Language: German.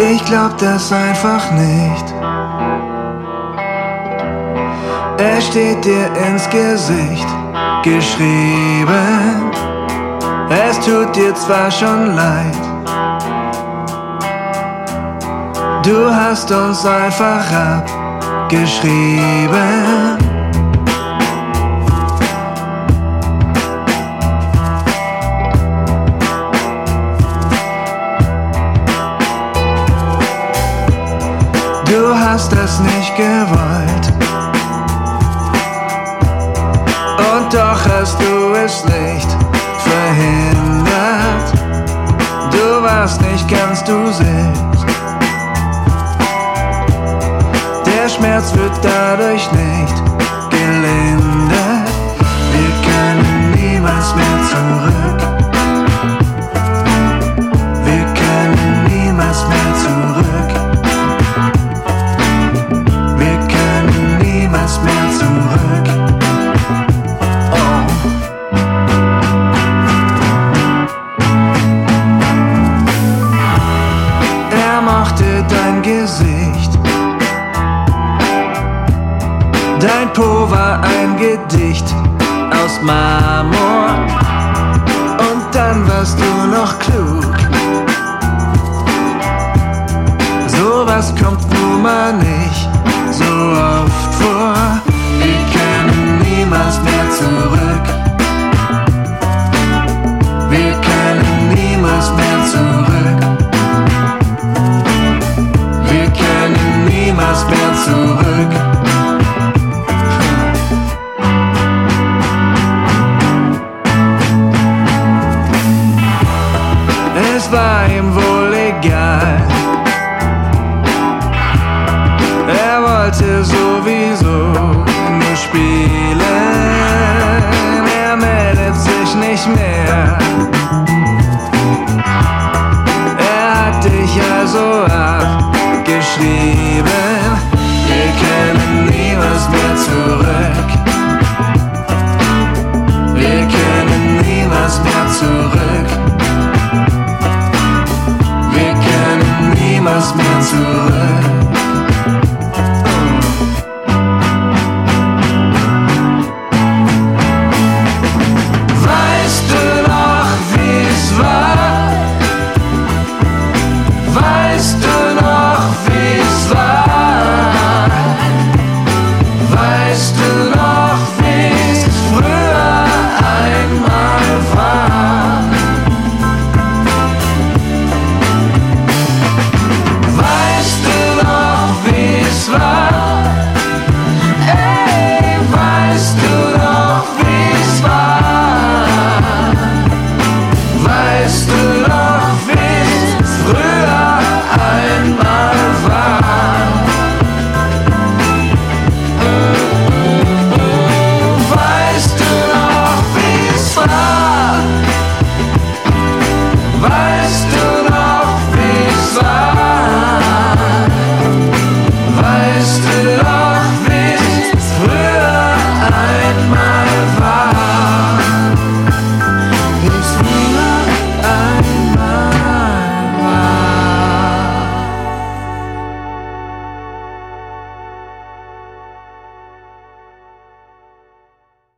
Ich glaub das einfach nicht. Es steht dir ins Gesicht geschrieben. Es tut dir zwar schon leid. Du hast uns einfach abgeschrieben. Du hast es nicht gewollt. Und doch hast du es nicht verhindert. Du warst nicht ganz du selbst. Schmerz wird dadurch nicht gelindert. Wir können niemals mehr zurück. Wir können niemals mehr zurück. Wir können niemals mehr zurück. Oh. Er mochte dein Gesicht. Dein Po war ein Gedicht aus Marmor. Und dann warst du noch klug. Sowas kommt nun mal nicht so oft vor. Ihm wohl egal. Er wollte sowieso nur spielen. Er meldet sich nicht mehr. Er hat dich also abgeschrieben. Wir können niemals mehr zurück. to learn.